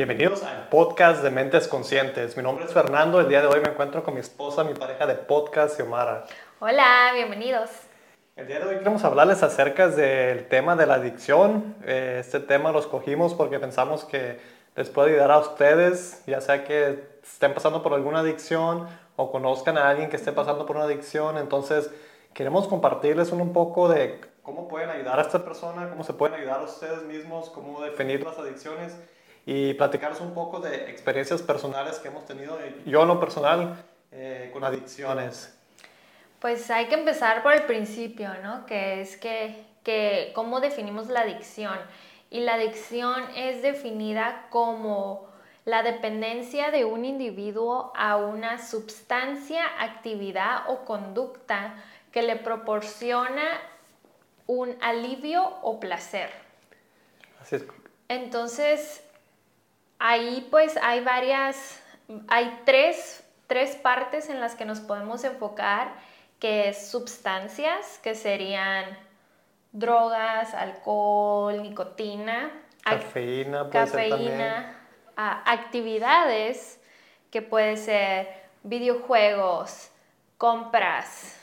Bienvenidos al podcast de Mentes Conscientes. Mi nombre es Fernando. El día de hoy me encuentro con mi esposa, mi pareja de podcast, Xiomara. Hola, bienvenidos. El día de hoy queremos hablarles acerca del tema de la adicción. Eh, Este tema lo escogimos porque pensamos que les puede ayudar a ustedes, ya sea que estén pasando por alguna adicción o conozcan a alguien que esté pasando por una adicción. Entonces, queremos compartirles un, un poco de cómo pueden ayudar a esta persona, cómo se pueden ayudar a ustedes mismos, cómo definir las adicciones y platicarles un poco de experiencias personales que hemos tenido, yo en lo personal, eh, con adicciones. Pues hay que empezar por el principio, ¿no? Que es que, que cómo definimos la adicción. Y la adicción es definida como la dependencia de un individuo a una sustancia, actividad o conducta que le proporciona un alivio o placer. Así es. Entonces, ahí pues hay varias, hay tres, tres partes en las que nos podemos enfocar, que es sustancias, que serían drogas, alcohol, nicotina, Cafeína, puede ser a- actividades que puede ser videojuegos, compras,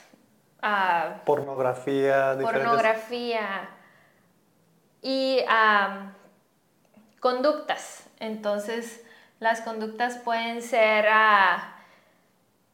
Pornografía, diferentes... pornografía y conductas. Entonces, las conductas pueden ser ah,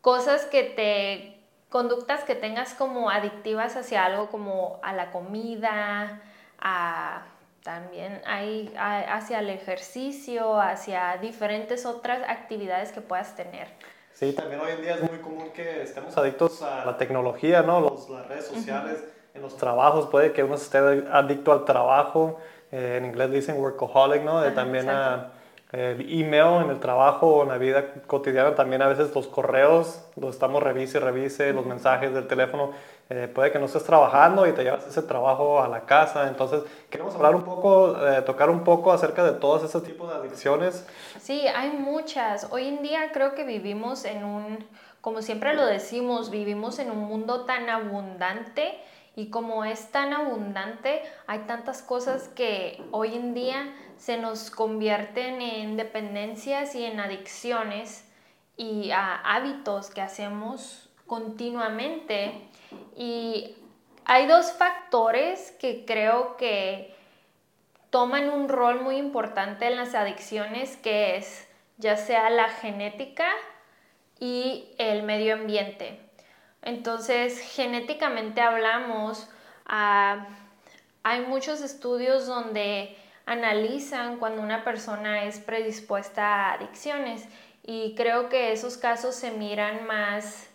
cosas que te, conductas que tengas como adictivas hacia algo como a la comida, a también hay, a- hacia el ejercicio, hacia diferentes otras actividades que puedas tener. Sí, también hoy en día es muy común que estemos adictos a la tecnología, ¿no? Los, las redes sociales, en los trabajos, puede que uno esté adicto al trabajo, eh, en inglés dicen workaholic, ¿no? De también a el email en el trabajo o en la vida cotidiana, también a veces los correos, los estamos revise y revise, los mensajes del teléfono, eh, puede que no estés trabajando y te llevas ese trabajo a la casa, entonces queremos hablar un poco, eh, tocar un poco acerca de todos esos tipos de adicciones, Sí, hay muchas. Hoy en día creo que vivimos en un, como siempre lo decimos, vivimos en un mundo tan abundante y como es tan abundante, hay tantas cosas que hoy en día se nos convierten en dependencias y en adicciones y a hábitos que hacemos continuamente. Y hay dos factores que creo que toman un rol muy importante en las adicciones, que es ya sea la genética y el medio ambiente. Entonces, genéticamente hablamos, ah, hay muchos estudios donde analizan cuando una persona es predispuesta a adicciones y creo que esos casos se miran más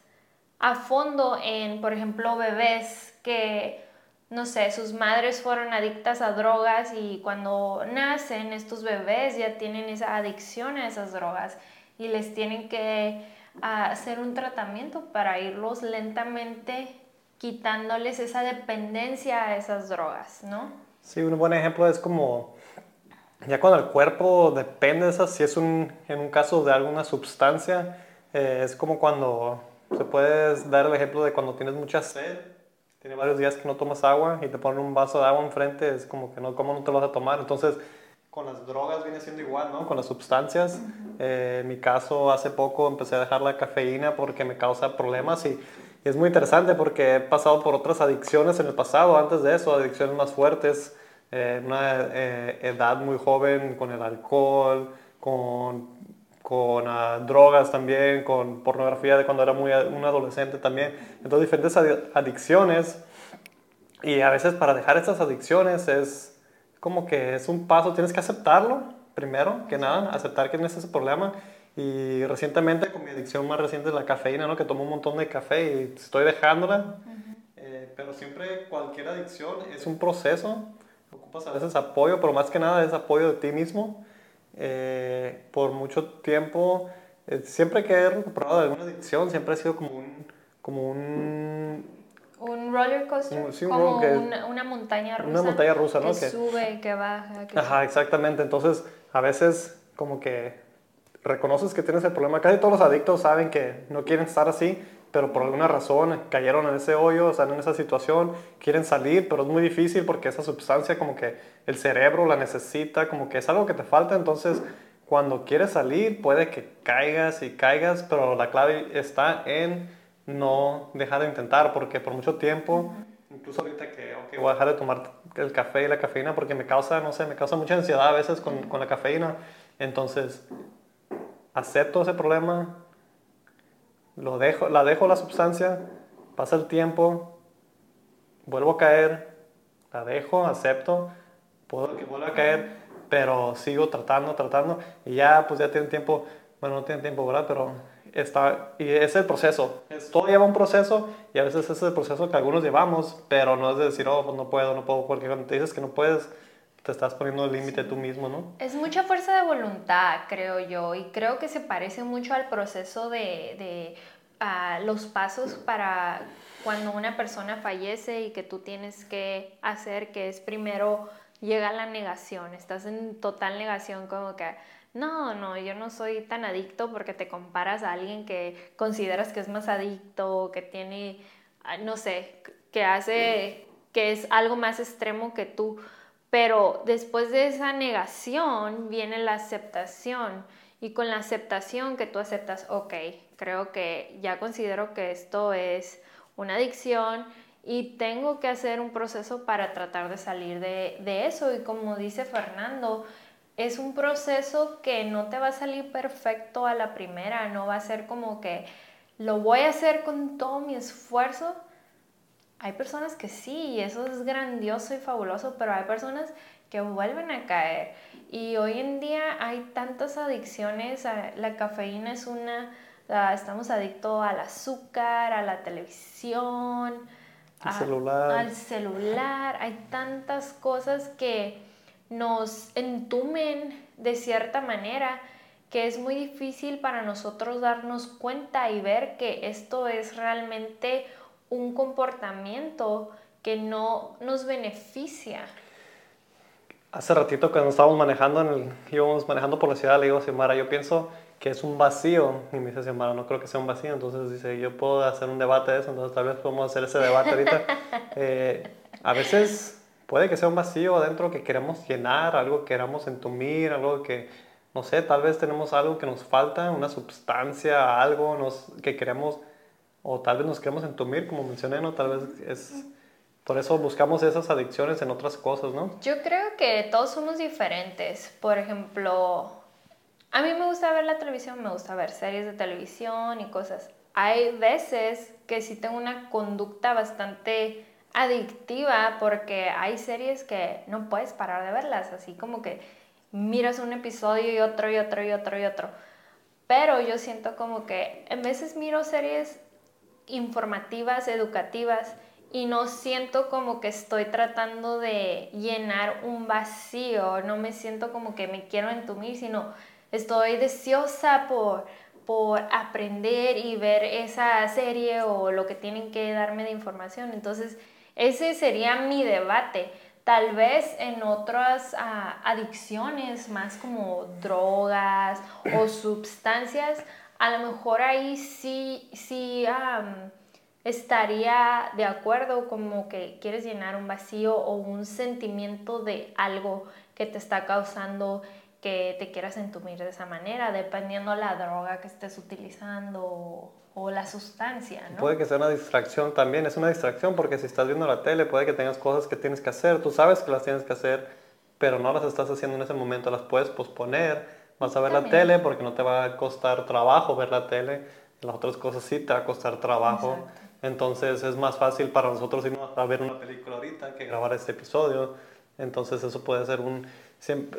a fondo en, por ejemplo, bebés que, no sé, sus madres fueron adictas a drogas y cuando nacen estos bebés ya tienen esa adicción a esas drogas y les tienen que ah, hacer un tratamiento para irlos lentamente quitándoles esa dependencia a esas drogas, ¿no? Sí, un buen ejemplo es como ya cuando el cuerpo depende de esas, si es un, en un caso de alguna sustancia, eh, es como cuando se puede dar el ejemplo de cuando tienes mucha sed, tienes varios días que no tomas agua y te ponen un vaso de agua enfrente, es como que no, ¿cómo no te lo vas a tomar? Entonces, con las drogas viene siendo igual, ¿no? Con las sustancias. Eh, en mi caso, hace poco empecé a dejar la cafeína porque me causa problemas y, y es muy interesante porque he pasado por otras adicciones en el pasado, antes de eso, adicciones más fuertes, eh, una eh, edad muy joven con el alcohol, con, con ah, drogas también, con pornografía de cuando era muy un adolescente también. Entonces, diferentes adi- adicciones. Y a veces para dejar estas adicciones es como que es un paso, tienes que aceptarlo primero que nada, aceptar que tienes ese problema. Y recientemente con mi adicción más reciente es la cafeína, ¿no? Que tomo un montón de café y estoy dejándola. Eh, pero siempre cualquier adicción es un proceso. Ocupas a veces apoyo, pero más que nada es apoyo de ti mismo. Eh, por mucho tiempo, eh, siempre que he recuperado de alguna adicción, siempre ha sido como un, como un, Un roller coaster, Un- sí, un como roller- una, una montaña rusa. una montaña rusa, ¿no? Que Que- sube, que baja. Que Ajá, exactamente. Entonces, a veces como que reconoces que tienes el problema. Casi todos los adictos saben que no quieren estar así, pero por alguna razón cayeron en ese hoyo, están en esa situación, quieren salir, pero es muy difícil porque esa sustancia como que el cerebro la necesita, como que es algo que te falta. Entonces, cuando quieres salir puede que caigas y caigas, pero la clave está en no dejar de intentar, porque por mucho tiempo, incluso ahorita que voy a dejar de tomar el café y la cafeína porque me causa, no sé, me causa mucha ansiedad a veces con, con la cafeína, entonces acepto ese problema, lo dejo, la dejo la sustancia, pasa el tiempo, vuelvo a caer, la dejo, acepto, puedo que vuelva a caer, pero sigo tratando, tratando, y ya pues ya tiene tiempo, bueno, no tiene tiempo, ¿verdad? Pero está, y es el proceso, es, todo lleva un proceso, y a veces es el proceso que algunos llevamos, pero no es de decir, oh, pues no puedo, no puedo, porque cuando te dices que no puedes, te estás poniendo el límite tú mismo, ¿no? Es mucha fuerza de voluntad, creo yo, y creo que se parece mucho al proceso de, de los pasos para cuando una persona fallece y que tú tienes que hacer, que es primero llega la negación, estás en total negación como que, no, no, yo no soy tan adicto porque te comparas a alguien que consideras que es más adicto, que tiene, ah, no sé, que hace, que es algo más extremo que tú. Pero después de esa negación viene la aceptación. Y con la aceptación que tú aceptas, ok, creo que ya considero que esto es una adicción y tengo que hacer un proceso para tratar de salir de, de, eso. Y como dice Fernando, es un proceso que no te va a salir perfecto a la primera, no va a ser como que lo voy a hacer con todo mi esfuerzo. Hay personas que sí, y eso es grandioso y fabuloso, pero hay personas que vuelven a caer. Y hoy en día hay tantas adicciones, la cafeína es una, estamos adictos al azúcar, a la televisión, celular. al celular, hay tantas cosas que nos entumen de cierta manera que es muy difícil para nosotros darnos cuenta y ver que esto es realmente un comportamiento que no nos beneficia. Hace ratito cuando estábamos manejando, en el, íbamos manejando por la ciudad, le digo a Xiomara, yo pienso que es un vacío. Y me dice Xiomara, no creo que sea un vacío. Entonces dice, yo puedo hacer un debate de eso, entonces tal vez podemos hacer ese debate ahorita. Eh, a veces puede que sea un vacío adentro que queremos llenar, algo que queramos entumir, algo que, no sé, tal vez tenemos algo que nos falta, una sustancia, algo nos, que queremos, o tal vez nos queremos entumir, como mencioné, ¿no? Tal vez es... Por eso buscamos esas adicciones en otras cosas, ¿no? Yo creo que todos somos diferentes. Por ejemplo, a mí me gusta ver la televisión, me gusta ver series de televisión y cosas. Hay veces que sí tengo una conducta bastante adictiva porque hay series que no puedes parar de verlas, así como que miras un episodio y otro y otro y otro y otro. Pero yo siento como que en veces miro series informativas, educativas, y no siento como que estoy tratando de llenar un vacío, no me siento como que me quiero entumir, sino estoy deseosa por, por aprender y ver esa serie o lo que tienen que darme de información. Entonces, ese sería mi debate. Tal vez en otras ah, adicciones, más como drogas o sustancias, a lo mejor ahí sí, sí estaría de acuerdo como que quieres llenar un vacío o un sentimiento de algo que te está causando que te quieras entumir de esa manera, dependiendo la droga que estés utilizando o la sustancia. Puede que sea una distracción también, es una distracción porque si estás viendo la tele puede que tengas cosas que tienes que hacer, tú sabes que las tienes que hacer, pero no las estás haciendo en ese momento, las puedes posponer, vas a ver la tele porque no te va a costar trabajo ver la tele, las otras cosas sí te va a costar trabajo, entonces es más fácil para nosotros irnos a ver una película ahorita que grabar este episodio, entonces eso puede ser un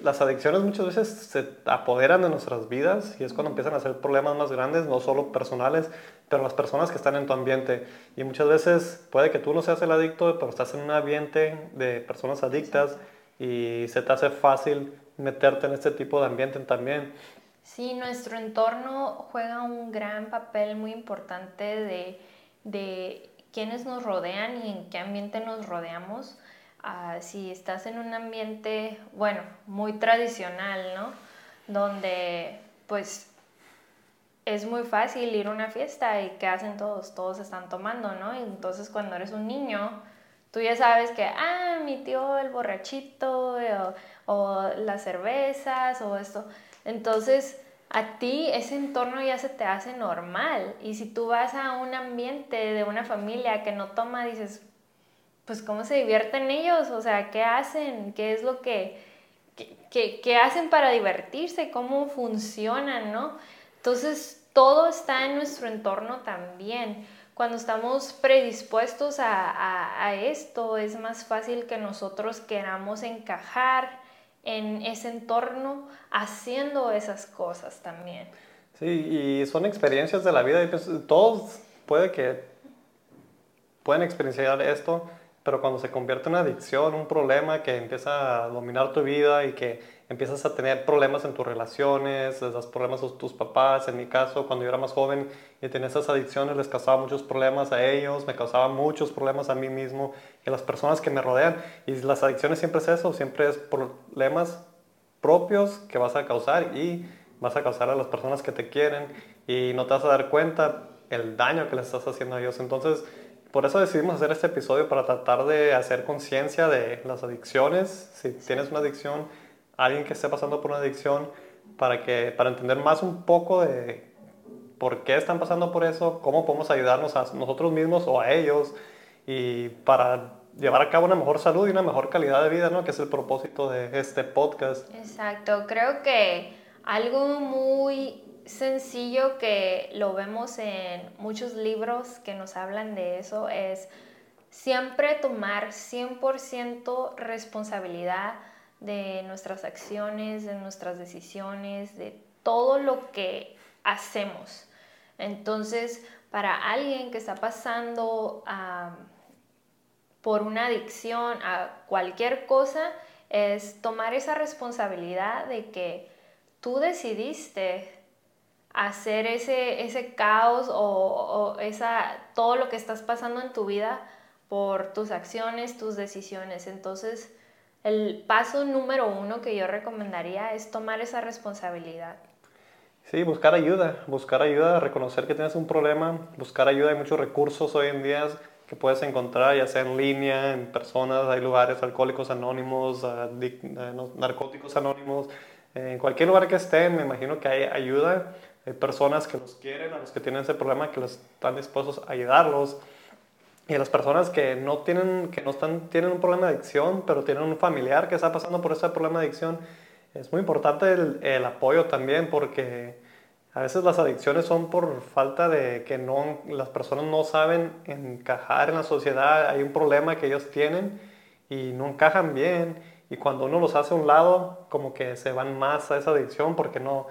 las adicciones muchas veces se apoderan de nuestras vidas y es cuando empiezan a ser problemas más grandes, no solo personales, pero las personas que están en tu ambiente. Y muchas veces puede que tú no seas el adicto, pero estás en un ambiente de personas adictas y se te hace fácil meterte en este tipo de ambiente también. Sí, nuestro entorno juega un gran papel muy importante de, de quiénes nos rodean y en qué ambiente nos rodeamos si estás en un ambiente, bueno, muy tradicional, ¿no? Donde pues es muy fácil ir a una fiesta y ¿qué hacen todos? Todos están tomando, ¿no? Entonces cuando eres un niño, tú ya sabes que, ah, mi tío el borrachito, o, o las cervezas o esto. Entonces, a ti ese entorno ya se te hace normal. Y si tú vas a un ambiente de una familia que no toma, dices, pues cómo se divierten ellos, o sea, qué hacen, qué es lo que, que, hacen para divertirse, cómo funcionan, ¿no? Entonces, todo está en nuestro entorno también. Cuando estamos predispuestos a, a esto, es más fácil que nosotros queramos encajar en ese entorno haciendo esas cosas también. Sí, y son experiencias de la vida. Pues, todos puede que pueden experienciar esto, pero cuando se convierte en una adicción, un problema que empieza a dominar tu vida y que empiezas a tener problemas en tus relaciones, les das problemas a tus papás. En mi caso, cuando yo era más joven y tenía esas adicciones, les causaba muchos problemas a ellos, me causaba muchos problemas a mí mismo y a las personas que me rodean. Y las adicciones siempre es eso, siempre es problemas propios que vas a causar y vas a causar a las personas que te quieren y no te vas a dar cuenta el daño que les estás haciendo a ellos. Entonces, por eso decidimos hacer este episodio para tratar de hacer conciencia de las adicciones. Si tienes una adicción, alguien que esté pasando por una adicción para, que, para entender más un poco de por qué están pasando por eso, cómo podemos ayudarnos a nosotros mismos o a ellos y para llevar a cabo una mejor salud y una mejor calidad de vida, ¿no? Que es el propósito de este podcast. Exacto, creo que algo muy sencillo que lo vemos en muchos libros que nos hablan de eso es siempre tomar 100% responsabilidad de nuestras acciones, de nuestras decisiones, de todo lo que hacemos. Entonces, para alguien que está pasando por una adicción a cualquier cosa, es tomar esa responsabilidad de que tú decidiste hacer ese, ese caos o, o, esa, todo lo que estás pasando en tu vida por tus acciones, tus decisiones. Entonces, el paso número uno que yo recomendaría es tomar esa responsabilidad. Sí, buscar ayuda, buscar ayuda, reconocer que tienes un problema, buscar ayuda. Hay muchos recursos hoy en día que puedes encontrar, ya sea en línea, en personas, hay lugares, alcohólicos anónimos, narcóticos anónimos, en cualquier lugar que estén, me imagino que hay ayuda. Hay personas que los quieren, a los que tienen ese problema, que están dispuestos a ayudarlos. Y a las personas que no tienen, que no están, tienen un problema de adicción, pero tienen un familiar que está pasando por ese problema de adicción, es muy importante el, el apoyo también porque a veces las adicciones son por falta de que no, las personas no saben encajar en la sociedad, hay un problema que ellos tienen y no encajan bien y cuando uno los hace a un lado como que se van más a esa adicción porque no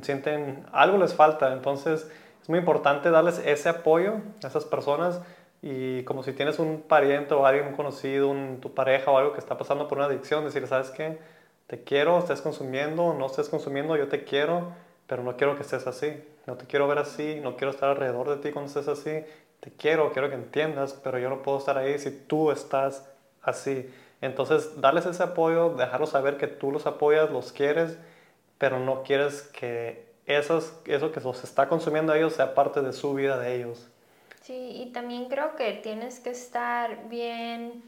sienten algo les falta, entonces es muy importante darles ese apoyo a esas personas y como si tienes un pariente o alguien conocido, un, tu pareja o algo que está pasando por una adicción, decir, ¿sabes qué? Te quiero, estés consumiendo, no estés consumiendo, yo te quiero, pero no quiero que estés así. No te quiero ver así, no quiero estar alrededor de ti cuando estés así. Te quiero, quiero que entiendas, pero yo no puedo estar ahí si tú estás así. Entonces, darles ese apoyo, dejarlos saber que tú los apoyas, los quieres, pero no quieres que esos, eso que los está consumiendo a ellos sea parte de su vida de ellos. Sí, y también creo que tienes que estar bien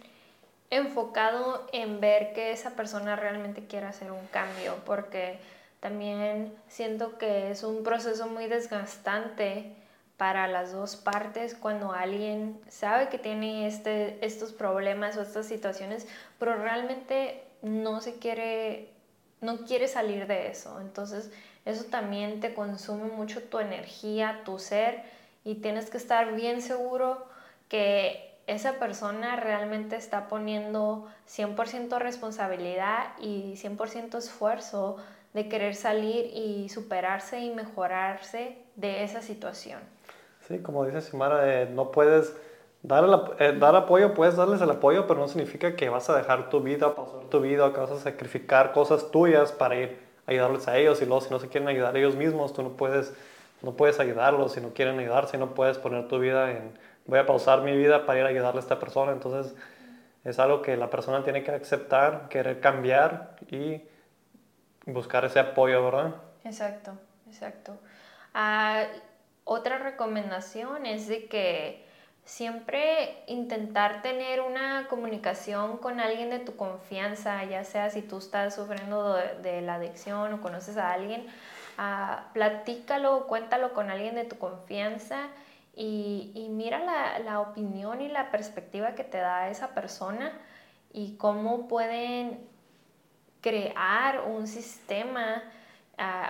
enfocado en ver que esa persona realmente quiere hacer un cambio, porque también siento que es un proceso muy desgastante para las dos partes cuando alguien sabe que tiene este, estos problemas o estas situaciones, pero realmente no se quiere, no quiere salir de eso. Entonces, eso también te consume mucho tu energía, tu ser y tienes que estar bien seguro que esa persona realmente está poniendo 100% responsabilidad y 100% esfuerzo de querer salir y superarse y mejorarse de esa situación. Sí, como dice Simara, no puedes dar, eh, dar apoyo, puedes darles el apoyo, pero no significa que vas a dejar tu vida, pasar tu vida, que vas a sacrificar cosas tuyas para ir a ayudarles a ellos y luego si no se quieren ayudar ellos mismos, tú no puedes no puedes ayudarlos si no quieren ayudarse, no puedes poner tu vida en, voy a pausar mi vida para ir a ayudarle a esta persona. Entonces es algo que la persona tiene que aceptar, querer cambiar y buscar ese apoyo, ¿verdad? Exacto, exacto. Ah, otra recomendación es de que siempre intentar tener una comunicación con alguien de tu confianza, ya sea si tú estás sufriendo de, la adicción o conoces a alguien, uh, platícalo, cuéntalo con alguien de tu confianza y, y mira la, la, opinión y la perspectiva que te da esa persona y cómo pueden crear un sistema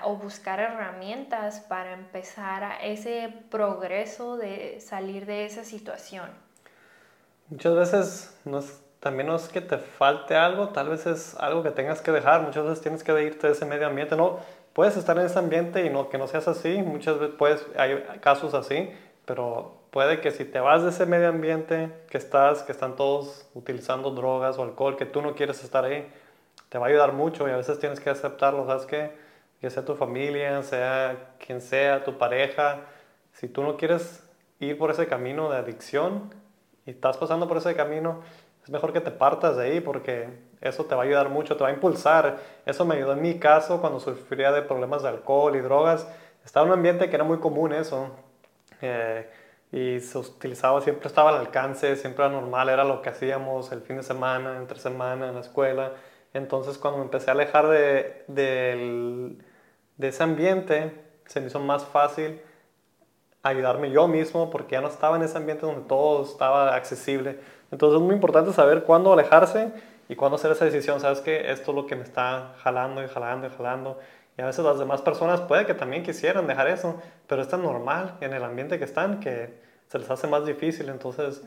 o buscar herramientas para empezar a ese progreso de salir de esa situación. Muchas veces no también no es que te falte algo, tal vez es algo que tengas que dejar, muchas veces tienes que irte de ese medio ambiente, no, puedes estar en ese ambiente y no, que no seas así, muchas veces puedes, hay casos así, pero puede que si te vas de ese medio ambiente que estás, que están todos utilizando drogas o alcohol, que tú no quieres estar ahí, te va a ayudar mucho y a veces tienes que aceptarlo, ¿sabes qué? Que sea tu familia, sea quien sea, tu pareja, si tú no quieres ir por ese camino de adicción y estás pasando por ese camino, es mejor que te partas de ahí porque eso te va a ayudar mucho, te va a impulsar. Eso me ayudó en mi caso cuando sufría de problemas de alcohol y drogas. Estaba en un ambiente que era muy común eso. Eh, y se utilizaba, siempre estaba al alcance, siempre era normal, era lo que hacíamos el fin de semana, entre semana, en la escuela. Entonces cuando me empecé a alejar de, de, de ese ambiente, se me hizo más fácil ayudarme yo mismo porque ya no estaba en ese ambiente donde todo estaba accesible. Entonces es muy importante saber cuándo alejarse y cuándo hacer esa decisión. Sabes que esto es lo que me está jalando y jalando y jalando. Y a veces las demás personas puede que también quisieran dejar eso, pero es tan normal en el ambiente que están que se les hace más difícil. Entonces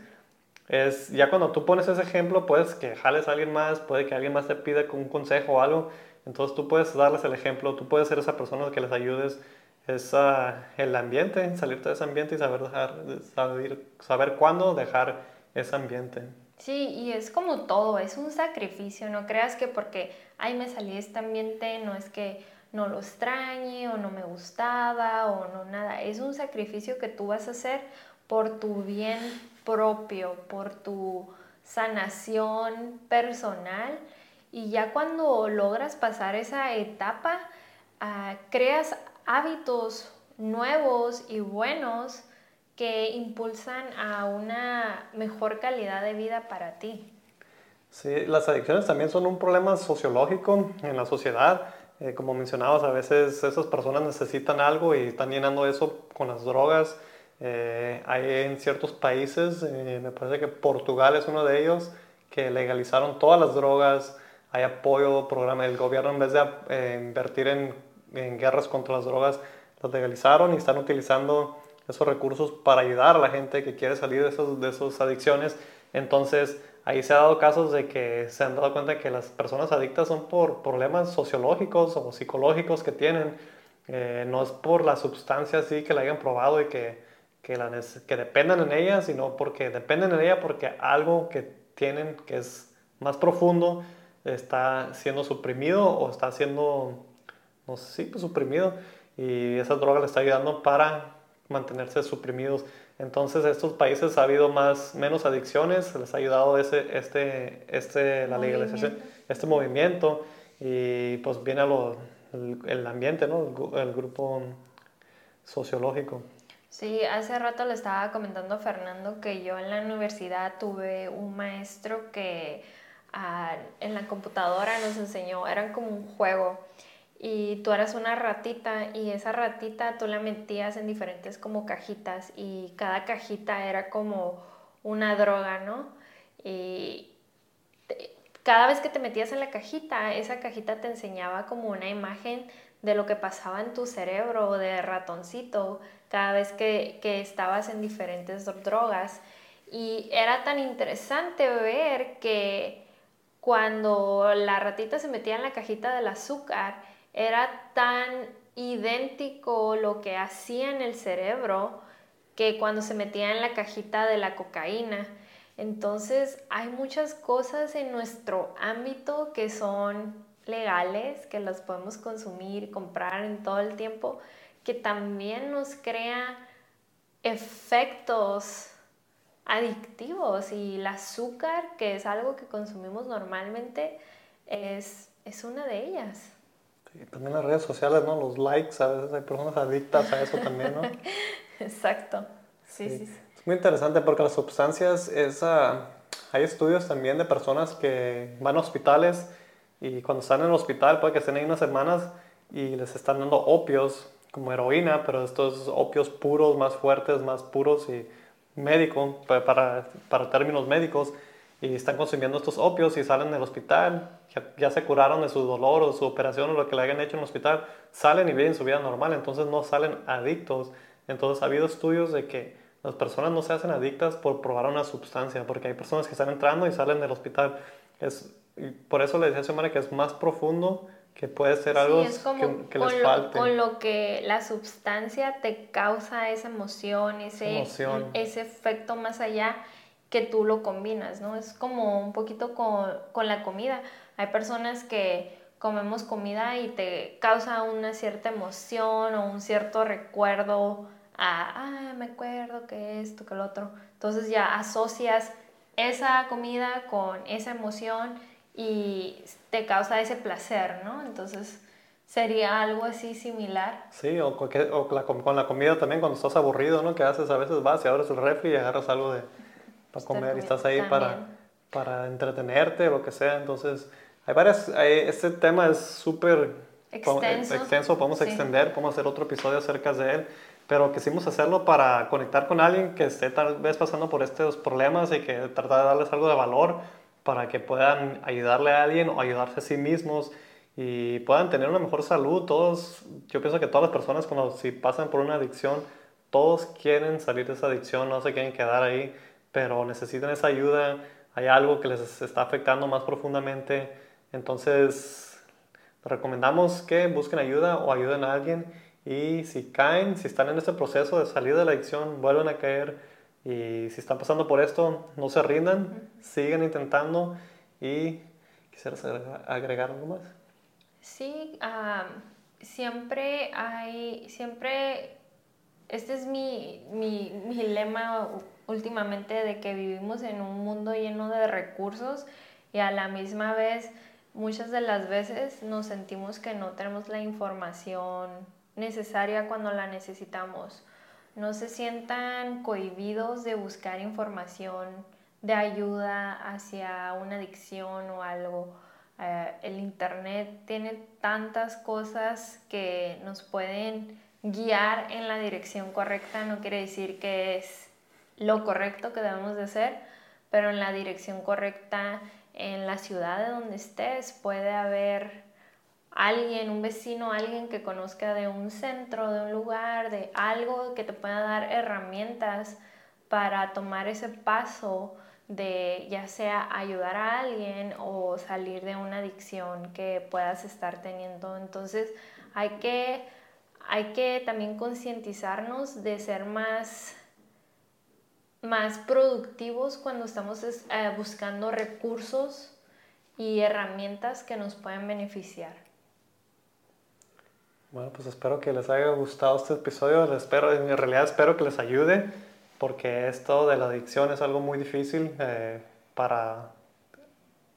es, ya cuando tú pones ese ejemplo, puedes que jales a alguien más, puede que alguien más te pida un consejo o algo, entonces tú puedes darles el ejemplo, tú puedes ser esa persona que les ayudes, esa, el ambiente, salirte de ese ambiente y saber, dejar, saber, saber cuándo dejar ese ambiente. Sí, y es como todo, es un sacrificio, no creas que porque, ay, me salí de este ambiente, no es que no lo extrañe o no me gustaba o no nada, es un sacrificio que tú vas a hacer por tu bien propio, por tu sanación personal. Y ya cuando logras pasar esa etapa, ah, creas hábitos nuevos y buenos que impulsan a una mejor calidad de vida para ti. Sí, las adicciones también son un problema sociológico en la sociedad. Eh, como mencionabas, a veces esas personas necesitan algo y están llenando eso con las drogas eh, hay en ciertos países, eh, me parece que Portugal es uno de ellos, que legalizaron todas las drogas, hay apoyo, programa del gobierno, en vez de eh, invertir en, en, guerras contra las drogas, las legalizaron y están utilizando esos recursos para ayudar a la gente que quiere salir de, esos, de esas adicciones. Entonces, ahí se ha dado casos de que se han dado cuenta que las personas adictas son por problemas sociológicos o psicológicos que tienen, no es por la sustancia así que la hayan probado y que que, la, que dependan en ella, sino porque dependen en ella porque algo que tienen que es más profundo está siendo suprimido o está siendo, no sé, sí, pues suprimido y esa droga le está ayudando para mantenerse suprimidos. Entonces, estos países ha habido más, menos adicciones, les ha ayudado ese, este, este, la legalización, este movimiento y pues viene a lo, el, ambiente, ¿no? el grupo sociológico. Sí, hace rato le estaba comentando a Fernando que yo en la universidad tuve un maestro que ah, en la computadora nos enseñó, eran como un juego y tú eras una ratita y esa ratita tú la metías en diferentes como cajitas y cada cajita era como una droga, ¿no? Y cada vez que te metías en la cajita, esa cajita te enseñaba como una imagen de lo que pasaba en tu cerebro de ratoncito cada vez que, estabas en diferentes drogas. Y era tan interesante ver que cuando la ratita se metía en la cajita del azúcar, era tan idéntico lo que hacía en el cerebro que cuando se metía en la cajita de la cocaína. Entonces hay muchas cosas en nuestro ámbito que son legales, que las podemos consumir comprar en todo el tiempo, que también nos crea efectos adictivos y el azúcar, que es algo que consumimos normalmente, es, es una de ellas. Sí, también las redes sociales, ¿no? Los likes, a veces hay personas adictas a eso también, ¿no? Exacto. Sí, sí. Muy interesante porque las sustancias, es, ah, hay estudios también de personas que van a hospitales y cuando están en el hospital puede que estén ahí unas semanas y les están dando opios como heroína, pero estos opios puros, más fuertes, más puros y médico, para, para términos médicos, y están consumiendo estos opios y salen del hospital, ya, se curaron de su dolor o su operación o lo que le hayan hecho en el hospital, salen y viven su vida normal, entonces no salen adictos. Entonces ha habido estudios de que las personas no se hacen adictas por probar una sustancia, porque hay personas que están entrando y salen del hospital. Es, y por eso le decía a su que es más profundo que puede ser algo que, les falte. con lo que la sustancia te causa esa emoción, ese, ese efecto más allá que tú lo combinas, ¿no? Es como un poquito con, con la comida. Hay personas que comemos comida y te causa una cierta emoción o un cierto recuerdo a, ah, me acuerdo que esto, que lo otro. Entonces ya asocias esa comida con esa emoción y te causa ese placer, ¿no? Entonces sería algo así similar. Sí, o, con la comida también cuando estás aburrido, ¿no? Que haces a veces vas y abres el refri y agarras algo de para comer y estás ahí para, para entretenerte, lo que sea. Entonces, hay varias, este tema es súper extenso. extenso, podemos extender, podemos hacer otro episodio acerca de él pero quisimos hacerlo para conectar con alguien que esté tal vez pasando por estos problemas y que tratar de darles algo de valor para que puedan ayudarle a alguien o ayudarse a sí mismos y puedan tener una mejor salud. Todos, yo pienso que todas las personas cuando si pasan por una adicción, todos quieren salir de esa adicción, no se quieren quedar ahí, pero necesitan esa ayuda, hay algo que les está afectando más profundamente. Entonces, recomendamos que busquen ayuda o ayuden a alguien y si caen, si están en este proceso de salir de la adicción, vuelven a caer y si están pasando por esto, no se rindan, sigan intentando y quisieras agregar algo más. Sí, siempre hay, siempre, este es mi, mi, mi lema últimamente de que vivimos en un mundo lleno de recursos y a la misma vez muchas de las veces nos sentimos que no tenemos la información necesaria cuando la necesitamos no se sientan cohibidos de buscar información de ayuda hacia una adicción o algo. Eh, el Internet tiene tantas cosas que nos pueden guiar en la dirección correcta. No quiere decir que es lo correcto que debemos de hacer, pero en la dirección correcta, en la ciudad de donde estés, puede haber alguien, un vecino, alguien que conozca de un centro, de un lugar, de algo que te pueda dar herramientas para tomar ese paso de ya sea ayudar a alguien o salir de una adicción que puedas estar teniendo. Entonces hay que, hay que también concientizarnos de ser más, más productivos cuando estamos eh, buscando recursos y herramientas que nos pueden beneficiar. Bueno, pues espero que les haya gustado este episodio. Les espero, en realidad espero que les ayude, porque esto de la adicción es algo muy difícil eh, para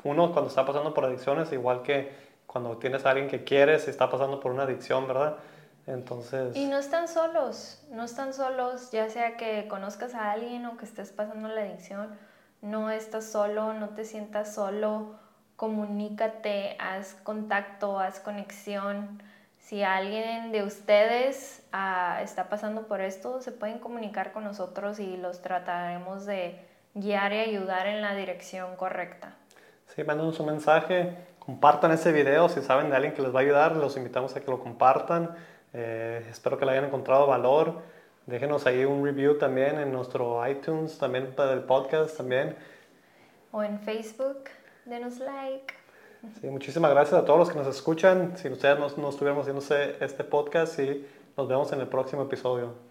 uno cuando está pasando por adicciones, igual que cuando tienes a alguien que quieres y está pasando por una adicción, ¿verdad? Entonces... Y no están solos, no están solos, ya sea que conozcas a alguien o que estés pasando la adicción, no estás solo, no te sientas solo, comunícate, haz contacto, haz conexión si alguien de ustedes ah, está pasando por esto, se pueden comunicar con nosotros y los trataremos de guiar y ayudar en la dirección correcta. Sí, mándenos un mensaje, compartan ese video, si saben de alguien que les va a ayudar, los invitamos a que lo compartan. Eh, espero que le hayan encontrado valor. Déjenos ahí un review también en nuestro iTunes, también para el podcast también. O en Facebook, denos like. Sí, muchísimas gracias a todos los que nos escuchan. Si ustedes no, no estuvieran haciéndose este podcast y nos vemos en el próximo episodio.